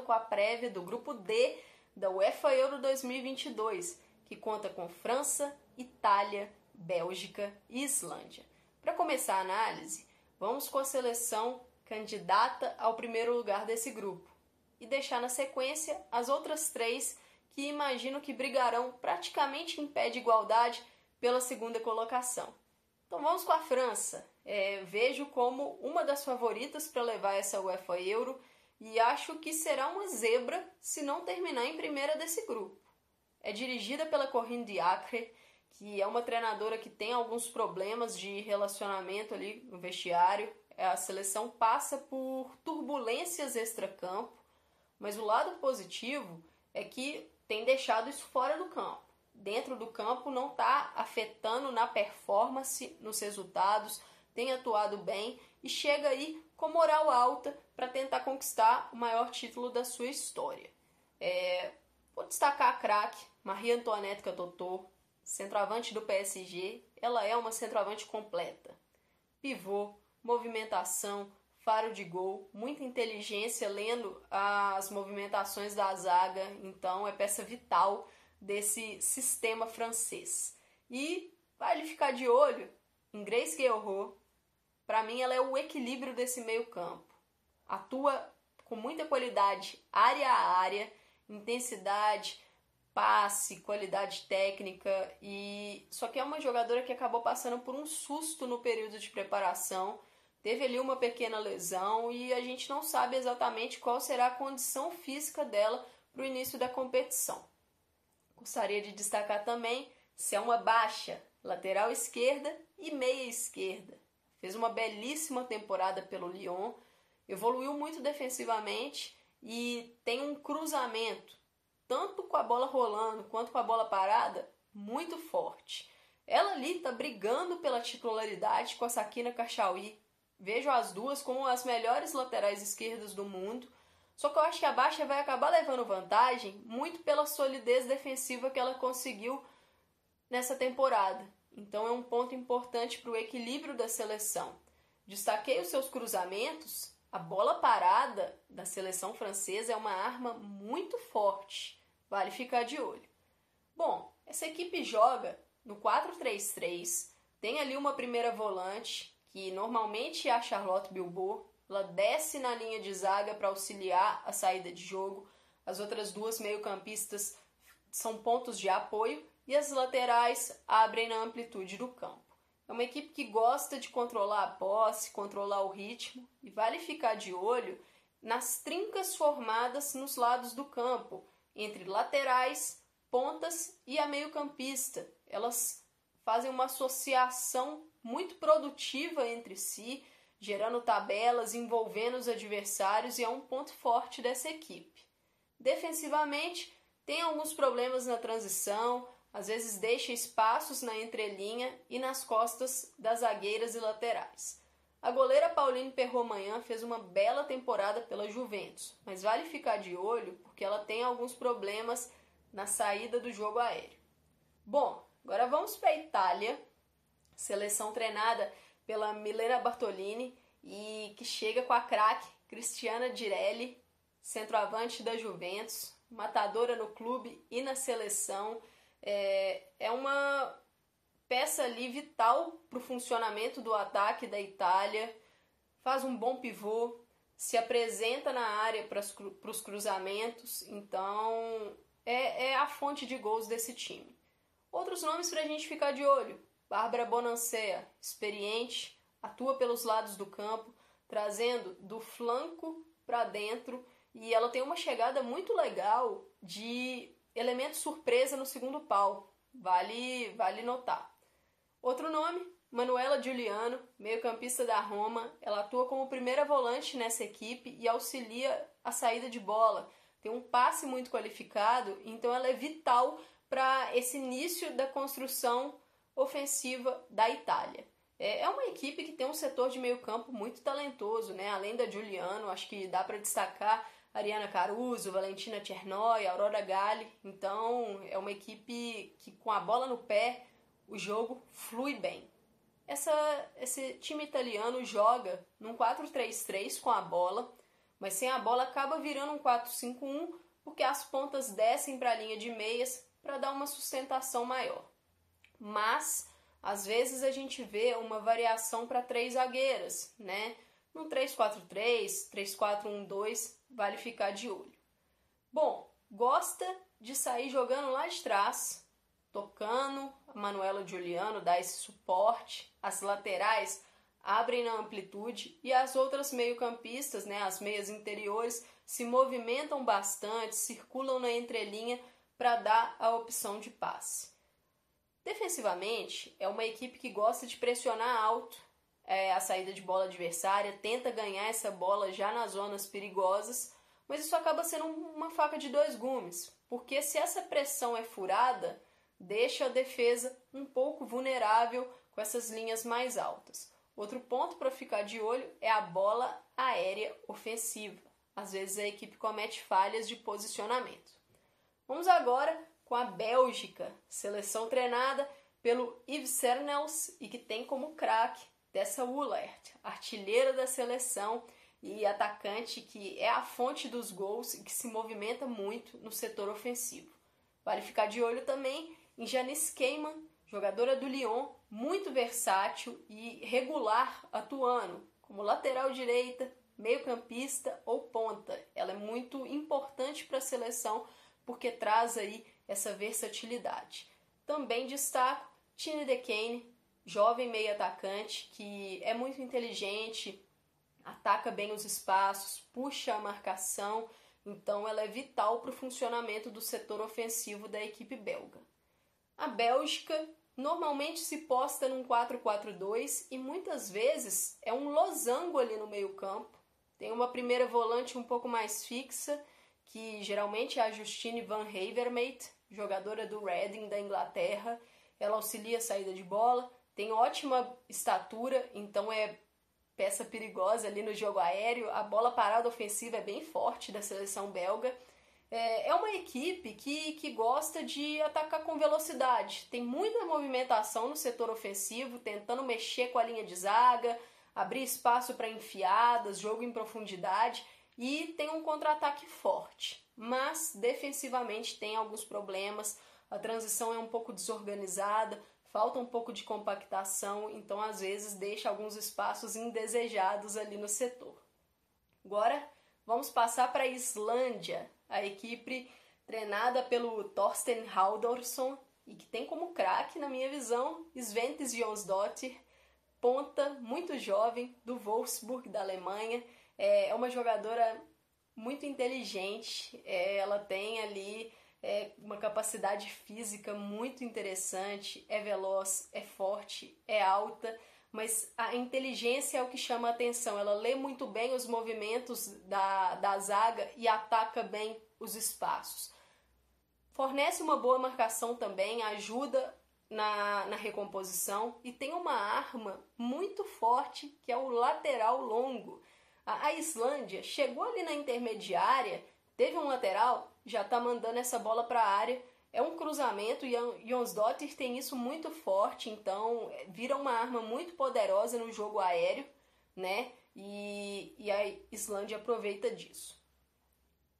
com a prévia do grupo D da UEFA Euro 2022, que conta com França, Itália, Bélgica e Islândia. Para começar a análise, vamos com a seleção candidata ao primeiro lugar desse grupo e deixar na sequência as outras três que imagino que brigarão praticamente em pé de igualdade pela segunda colocação. Então vamos com a França. É, vejo como uma das favoritas para levar essa UEFA Euro e acho que será uma zebra se não terminar em primeira desse grupo. É dirigida pela Corinne Diacre, que é uma treinadora que tem alguns problemas de relacionamento ali no vestiário. A seleção passa por turbulências extracampo, mas o lado positivo é que tem deixado isso fora do campo dentro do campo não está afetando na performance, nos resultados, tem atuado bem e chega aí com moral alta para tentar conquistar o maior título da sua história. É, vou destacar a craque Maria Antoinette Catotô, centroavante do PSG. Ela é uma centroavante completa. Pivô, movimentação, faro de gol, muita inteligência lendo as movimentações da zaga, então é peça vital desse sistema francês. E vale ficar de olho em Grace Guerrero. Para mim, ela é o equilíbrio desse meio-campo. Atua com muita qualidade área a área, intensidade, passe, qualidade técnica e só que é uma jogadora que acabou passando por um susto no período de preparação. Teve ali uma pequena lesão e a gente não sabe exatamente qual será a condição física dela para o início da competição. Gostaria de destacar também Selma Baixa, lateral esquerda e meia esquerda. Fez uma belíssima temporada pelo Lyon, evoluiu muito defensivamente e tem um cruzamento, tanto com a bola rolando quanto com a bola parada, muito forte. Ela ali está brigando pela titularidade com a Sakina Kachaui. Vejo as duas como as melhores laterais esquerdas do mundo só que eu acho que a Baixa vai acabar levando vantagem muito pela solidez defensiva que ela conseguiu nessa temporada. Então é um ponto importante para o equilíbrio da seleção. Destaquei os seus cruzamentos. A bola parada da seleção francesa é uma arma muito forte. Vale ficar de olho. Bom, essa equipe joga no 4-3-3. Tem ali uma primeira volante, que normalmente é a Charlotte Bilbao, ela desce na linha de zaga para auxiliar a saída de jogo. As outras duas meio-campistas são pontos de apoio e as laterais abrem na amplitude do campo. É uma equipe que gosta de controlar a posse, controlar o ritmo e vale ficar de olho nas trincas formadas nos lados do campo, entre laterais, pontas e a meio-campista. Elas fazem uma associação muito produtiva entre si gerando tabelas, envolvendo os adversários e é um ponto forte dessa equipe. Defensivamente, tem alguns problemas na transição, às vezes deixa espaços na entrelinha e nas costas das zagueiras e laterais. A goleira Pauline Perromanhã fez uma bela temporada pela Juventus, mas vale ficar de olho porque ela tem alguns problemas na saída do jogo aéreo. Bom, agora vamos para a Itália, seleção treinada pela Milena Bartolini e que chega com a craque Cristiana Direlli, centroavante da Juventus, matadora no clube e na seleção. É, é uma peça ali vital para o funcionamento do ataque da Itália. Faz um bom pivô, se apresenta na área para os cruzamentos, então é, é a fonte de gols desse time. Outros nomes para a gente ficar de olho: Bárbara Bonancea, experiente, atua pelos lados do campo, trazendo do flanco para dentro e ela tem uma chegada muito legal de elemento surpresa no segundo pau. Vale, vale notar. Outro nome, Manuela Giuliano, meio-campista da Roma. Ela atua como primeira volante nessa equipe e auxilia a saída de bola. Tem um passe muito qualificado, então ela é vital para esse início da construção ofensiva da Itália. É, é uma equipe que tem um setor de meio campo muito talentoso, né? Além da Giuliano, acho que dá para destacar Ariana Caruso, Valentina Chernoy, Aurora Galli. Então, é uma equipe que com a bola no pé, o jogo flui bem. essa, esse time italiano joga num 4-3-3 com a bola, mas sem a bola acaba virando um 4-5-1 porque as pontas descem para a linha de meias para dar uma sustentação maior. Mas às vezes a gente vê uma variação para três zagueiras, né? No 3-4-3, 3-4-1-2, vale ficar de olho. Bom, gosta de sair jogando lá de trás, tocando, a Manuela Giuliano dá esse suporte, as laterais abrem na amplitude e as outras meio-campistas, né, as meias interiores, se movimentam bastante, circulam na entrelinha para dar a opção de passe. Defensivamente, é uma equipe que gosta de pressionar alto é, a saída de bola adversária, tenta ganhar essa bola já nas zonas perigosas, mas isso acaba sendo uma faca de dois gumes, porque se essa pressão é furada, deixa a defesa um pouco vulnerável com essas linhas mais altas. Outro ponto para ficar de olho é a bola aérea ofensiva. Às vezes a equipe comete falhas de posicionamento. Vamos agora com a Bélgica, seleção treinada pelo Yves Cernels e que tem como craque Tessa Woolert, artilheira da seleção e atacante que é a fonte dos gols e que se movimenta muito no setor ofensivo. Vale ficar de olho também em Janice Keiman, jogadora do Lyon, muito versátil e regular atuando como lateral direita, meio-campista ou ponta. Ela é muito importante para a seleção porque traz aí essa versatilidade. Também destaco Tine DeCane, jovem meio atacante que é muito inteligente, ataca bem os espaços, puxa a marcação, então ela é vital para o funcionamento do setor ofensivo da equipe belga. A Bélgica normalmente se posta num 4-4-2 e muitas vezes é um losango ali no meio-campo. Tem uma primeira volante um pouco mais fixa, que geralmente é a Justine Van Havermaet, jogadora do Reading da Inglaterra. Ela auxilia a saída de bola, tem ótima estatura, então é peça perigosa ali no jogo aéreo. A bola parada ofensiva é bem forte da seleção belga. É, é uma equipe que, que gosta de atacar com velocidade. Tem muita movimentação no setor ofensivo, tentando mexer com a linha de zaga, abrir espaço para enfiadas, jogo em profundidade e tem um contra-ataque forte. Mas defensivamente tem alguns problemas. A transição é um pouco desorganizada, falta um pouco de compactação, então às vezes deixa alguns espaços indesejados ali no setor. Agora vamos passar para a Islândia, a equipe treinada pelo Thorsten Haldorsson e que tem como craque, na minha visão, Sventes Jonsdottir, ponta muito jovem do Wolfsburg da Alemanha. É uma jogadora muito inteligente, é, ela tem ali é uma capacidade física muito interessante, é veloz, é forte, é alta, mas a inteligência é o que chama a atenção. Ela lê muito bem os movimentos da, da zaga e ataca bem os espaços. Fornece uma boa marcação também, ajuda na, na recomposição e tem uma arma muito forte que é o lateral longo. A, a Islândia chegou ali na intermediária, teve um lateral já tá mandando essa bola para a área. É um cruzamento e Jonsdottir tem isso muito forte, então é, vira uma arma muito poderosa no jogo aéreo, né? E, e a Islândia aproveita disso.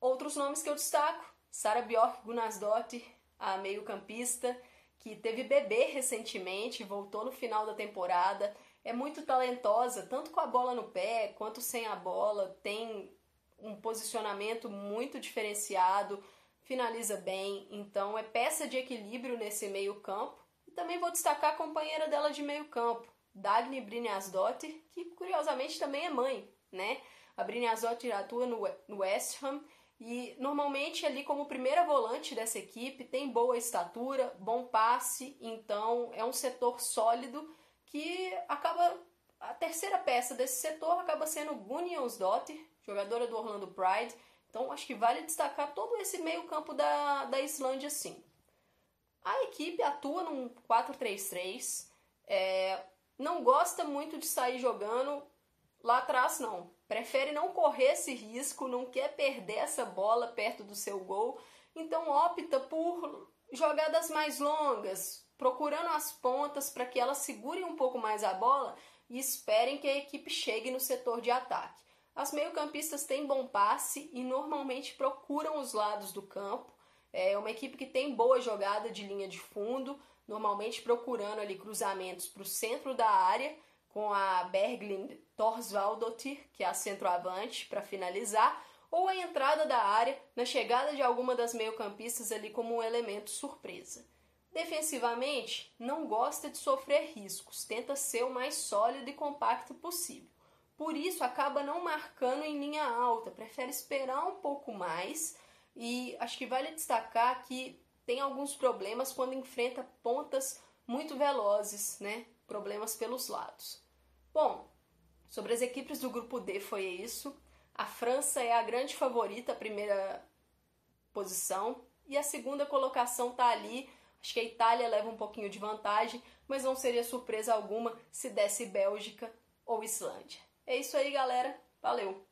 Outros nomes que eu destaco: Sara Bjork Gunnarsdottir, a meio-campista, que teve bebê recentemente, voltou no final da temporada. É muito talentosa, tanto com a bola no pé quanto sem a bola. Tem um posicionamento muito diferenciado, finaliza bem, então é peça de equilíbrio nesse meio-campo. E também vou destacar a companheira dela de meio-campo, Dagny Brynjasdottir, que curiosamente também é mãe, né? A Brynjasdottir atua no West Ham e normalmente ali como primeira volante dessa equipe tem boa estatura, bom passe, então é um setor sólido que acaba a terceira peça desse setor acaba sendo Gunjonsdottir, jogadora do Orlando Pride. Então acho que vale destacar todo esse meio-campo da, da Islândia sim. A equipe atua num 4-3-3, é, não gosta muito de sair jogando lá atrás, não. Prefere não correr esse risco, não quer perder essa bola perto do seu gol, então opta por jogadas mais longas, procurando as pontas para que elas segurem um pouco mais a bola e esperem que a equipe chegue no setor de ataque. As meio-campistas têm bom passe e normalmente procuram os lados do campo. É uma equipe que tem boa jogada de linha de fundo, normalmente procurando ali cruzamentos para o centro da área, com a Berglind Torsvaldotir, que é a centroavante, para finalizar, ou a entrada da área na chegada de alguma das meio-campistas ali como um elemento surpresa. Defensivamente, não gosta de sofrer riscos, tenta ser o mais sólido e compacto possível. Por isso, acaba não marcando em linha alta, prefere esperar um pouco mais e acho que vale destacar que tem alguns problemas quando enfrenta pontas muito velozes, né? Problemas pelos lados. Bom, sobre as equipes do grupo D foi isso. A França é a grande favorita, a primeira posição, e a segunda colocação tá ali. Acho que a Itália leva um pouquinho de vantagem, mas não seria surpresa alguma se desse Bélgica ou Islândia. É isso aí, galera. Valeu!